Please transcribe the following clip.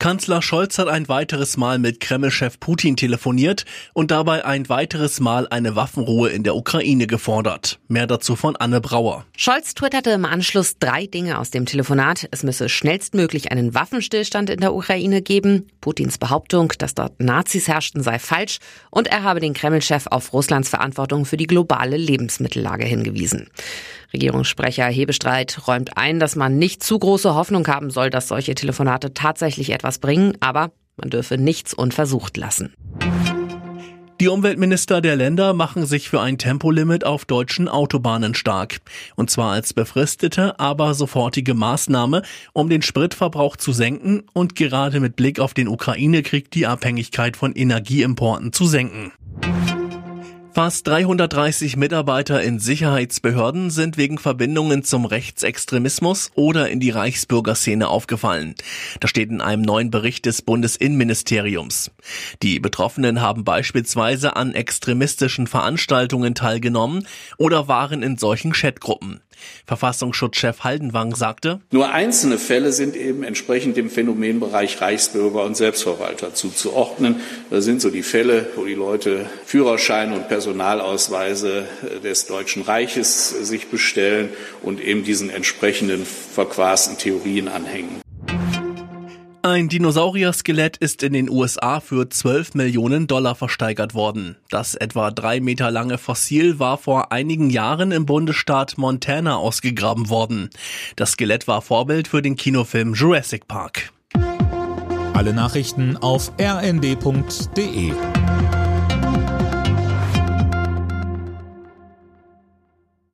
Kanzler Scholz hat ein weiteres Mal mit Kreml-Chef Putin telefoniert und dabei ein weiteres Mal eine Waffenruhe in der Ukraine gefordert. Mehr dazu von Anne Brauer. Scholz twitterte im Anschluss drei Dinge aus dem Telefonat. Es müsse schnellstmöglich einen Waffenstillstand in der Ukraine geben. Putins Behauptung, dass dort Nazis herrschten, sei falsch. Und er habe den Kreml-Chef auf Russlands Verantwortung für die globale Lebensmittellage hingewiesen. Regierungssprecher Hebestreit räumt ein, dass man nicht zu große Hoffnung haben soll, dass solche Telefonate tatsächlich etwas bringen, aber man dürfe nichts unversucht lassen. Die Umweltminister der Länder machen sich für ein Tempolimit auf deutschen Autobahnen stark. Und zwar als befristete, aber sofortige Maßnahme, um den Spritverbrauch zu senken und gerade mit Blick auf den Ukraine-Krieg die Abhängigkeit von Energieimporten zu senken. Fast 330 Mitarbeiter in Sicherheitsbehörden sind wegen Verbindungen zum Rechtsextremismus oder in die Reichsbürgerszene aufgefallen. Das steht in einem neuen Bericht des Bundesinnenministeriums. Die Betroffenen haben beispielsweise an extremistischen Veranstaltungen teilgenommen oder waren in solchen Chatgruppen. Verfassungsschutzchef Haldenwang sagte, Nur einzelne Fälle sind eben entsprechend dem Phänomenbereich Reichsbürger und Selbstverwalter zuzuordnen. Das sind so die Fälle, wo die Leute Führerschein und Personalausweise des Deutschen Reiches sich bestellen und eben diesen entsprechenden verquasten Theorien anhängen. Ein Dinosaurier-Skelett ist in den USA für 12 Millionen Dollar versteigert worden. Das etwa drei Meter lange Fossil war vor einigen Jahren im Bundesstaat Montana ausgegraben worden. Das Skelett war Vorbild für den Kinofilm Jurassic Park. Alle Nachrichten auf rnd.de